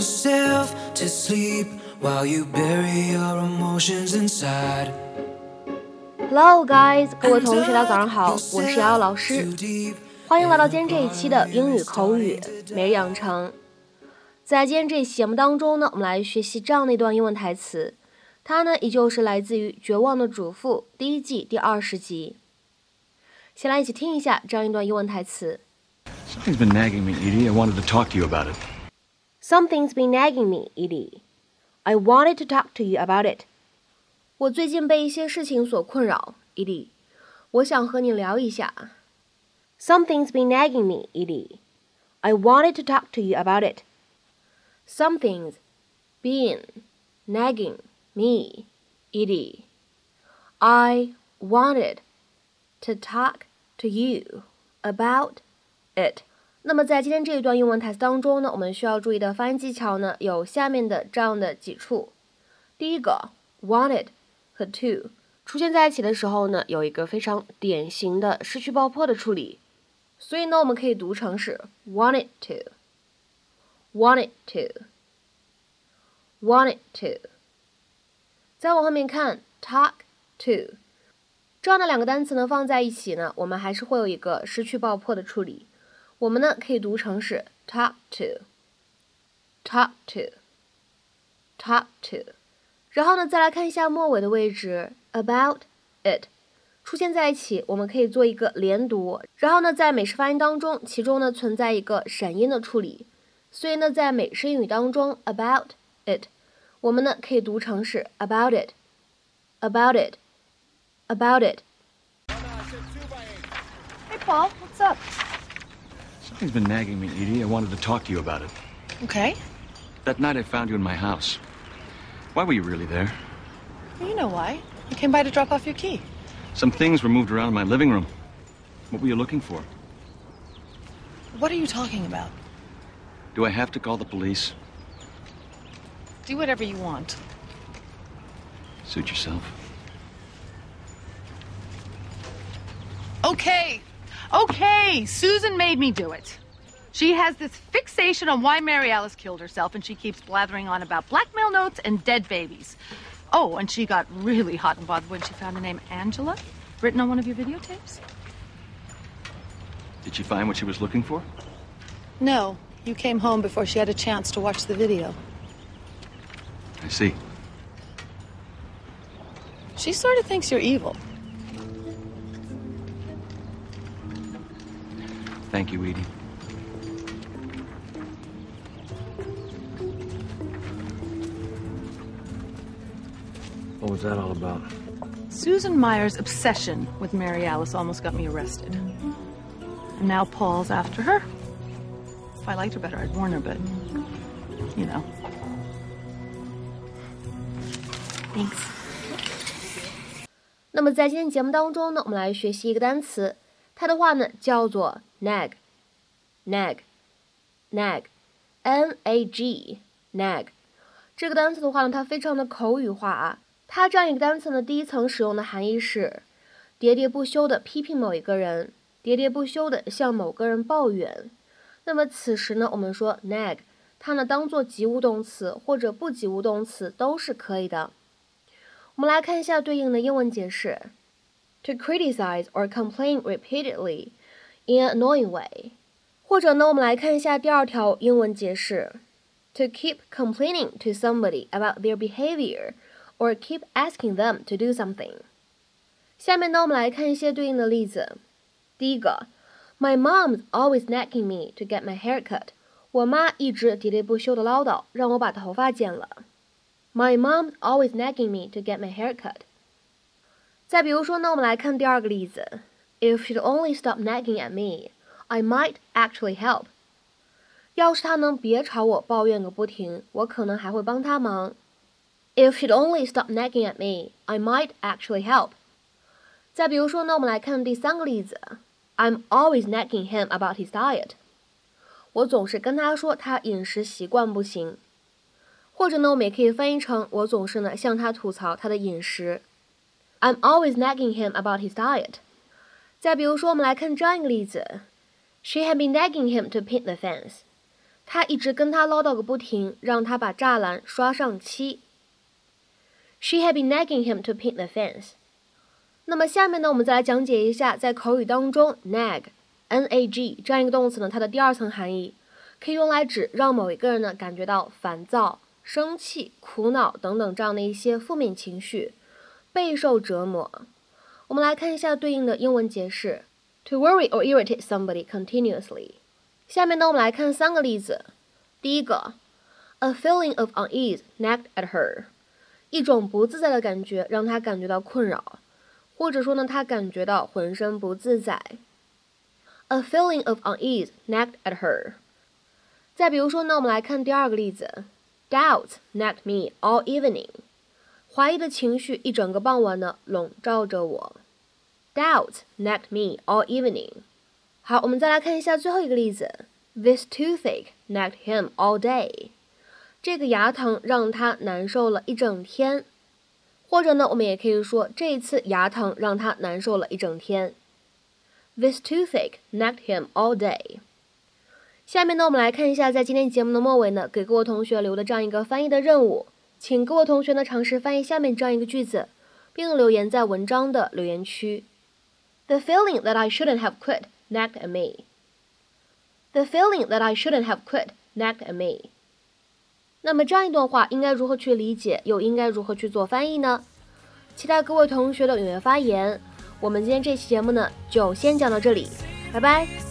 yourself to sleep while you bury your emotions inside. Hello, guys，各位同学，大家早上好，我是瑶瑶老师，欢迎来到今天这一期的英语口语每日养成。在今天这一期节目当中呢，我们来学习这样的一段英文台词，它呢依旧是来自于《绝望的主妇》第一季第二十集。先来一起听一下这样一段英文台词。Something's been nagging me, Edie. I wanted to talk to you about it. Something's been nagging me, Edie. I wanted to talk to you about it. 我最近被一些事情所困扰，Edie，我想和你聊一下。Something's been nagging me, Edie. I wanted to talk to you about it. Something's been nagging me, Edie. I wanted to talk to you about it. 那么在今天这一段英文台词当中呢，我们需要注意的发音技巧呢，有下面的这样的几处。第一个，wanted 和 to 出现在一起的时候呢，有一个非常典型的失去爆破的处理，所以呢，我们可以读成是 wanted to，wanted to。wanted to。再往后面看，talk to，这样的两个单词呢放在一起呢，我们还是会有一个失去爆破的处理。我们呢可以读成是 talk to，talk to，talk to。然后呢，再来看一下末尾的位置，about it 出现在一起，我们可以做一个连读。然后呢，在美式发音当中，其中呢存在一个闪音的处理，所以呢，在美式英语当中，about it，我们呢可以读成是 about it，about it，about it。Hey, Paul, what's up? Something's been nagging me, Edie. I wanted to talk to you about it. Okay. That night I found you in my house. Why were you really there? Well, you know why. You came by to drop off your key. Some things were moved around in my living room. What were you looking for? What are you talking about? Do I have to call the police? Do whatever you want. Suit yourself. Okay. Okay. Susan made me do it. She has this fixation on why Mary Alice killed herself, and she keeps blathering on about blackmail notes and dead babies. Oh, and she got really hot and bothered when she found the name Angela written on one of your videotapes. Did she find what she was looking for? No, you came home before she had a chance to watch the video. I see. She sort of thinks you're evil. Thank you, Edie. What was that all about? Susan Meyer's obsession with Mary Alice almost got me arrested. And now Paul's after her. If I liked her better, I'd warn her, but, you know. Thanks. 那么在今天节目当中呢，我们来学习一个单词， 它的话呢叫做 nag，nag，nag，n a g，nag。这个单词的话呢，它非常的口语化啊。它这样一个单词呢，第一层使用的含义是喋喋不休的批评某一个人，喋喋不休的向某个人抱怨。那么此时呢，我们说 nag，它呢当做及物动词或者不及物动词都是可以的。我们来看一下对应的英文解释 ：to criticize or complain repeatedly in an annoying way。或者呢，我们来看一下第二条英文解释：to keep complaining to somebody about their behavior or keep asking them to do something。下面呢，我们来看一些对应的例子。第一个，My mom's always nagging me to get my hair cut。我妈一直喋喋不休的唠叨，让我把头发剪了。My mom's always nagging me to get my hair cut。 再比如说呢，我们来看第二个例子，If she'd only stop nagging at me, I might actually help。要是她能别朝我抱怨个不停，我可能还会帮她忙。If she'd only stop nagging at me, I might actually help。再比如说呢，我们来看第三个例子，I'm always nagging him about his diet。我总是跟他说他饮食习惯不行。或者呢，我们也可以翻译成我总是呢向他吐槽他的饮食。I'm always nagging him about his diet。再比如说，我们来看这样一个例子：She had been nagging him to paint the fence。她一直跟他唠叨个不停，让他把栅栏刷上漆。She had been nagging him to paint the fence. 那么下面呢，我们再来讲解一下，在口语当中，nag，n-a-g 这样一个动词呢，它的第二层含义，可以用来指让某一个人呢感觉到烦躁、生气、苦恼等等这样的一些负面情绪，备受折磨。我们来看一下对应的英文解释：to worry or irritate somebody continuously。下面呢，我们来看三个例子。第一个，a feeling of unease nagged at her，一种不自在的感觉让她感觉到困扰。或者说呢，他感觉到浑身不自在。A feeling of unease nagged at her。再比如说呢，我们来看第二个例子，Doubts nagged me all evening。怀疑的情绪一整个傍晚呢笼罩着我。，Doubt nagged me all evening。好，我们再来看一下最后一个例子，This toothache nagged him all day。这个牙疼让他难受了一整天。或者呢，我们也可以说这一次牙疼让他难受了一整天。This toothache nagged him all day。下面呢，我们来看一下，在今天节目的末尾呢，给各位同学留的这样一个翻译的任务，请各位同学呢尝试翻译下面这样一个句子，并留言在文章的留言区。The feeling that I shouldn't have quit nagged at me. The feeling that I shouldn't have quit nagged at me. 那么这样一段话应该如何去理解，又应该如何去做翻译呢？期待各位同学的踊跃发言。我们今天这期节目呢，就先讲到这里，拜拜。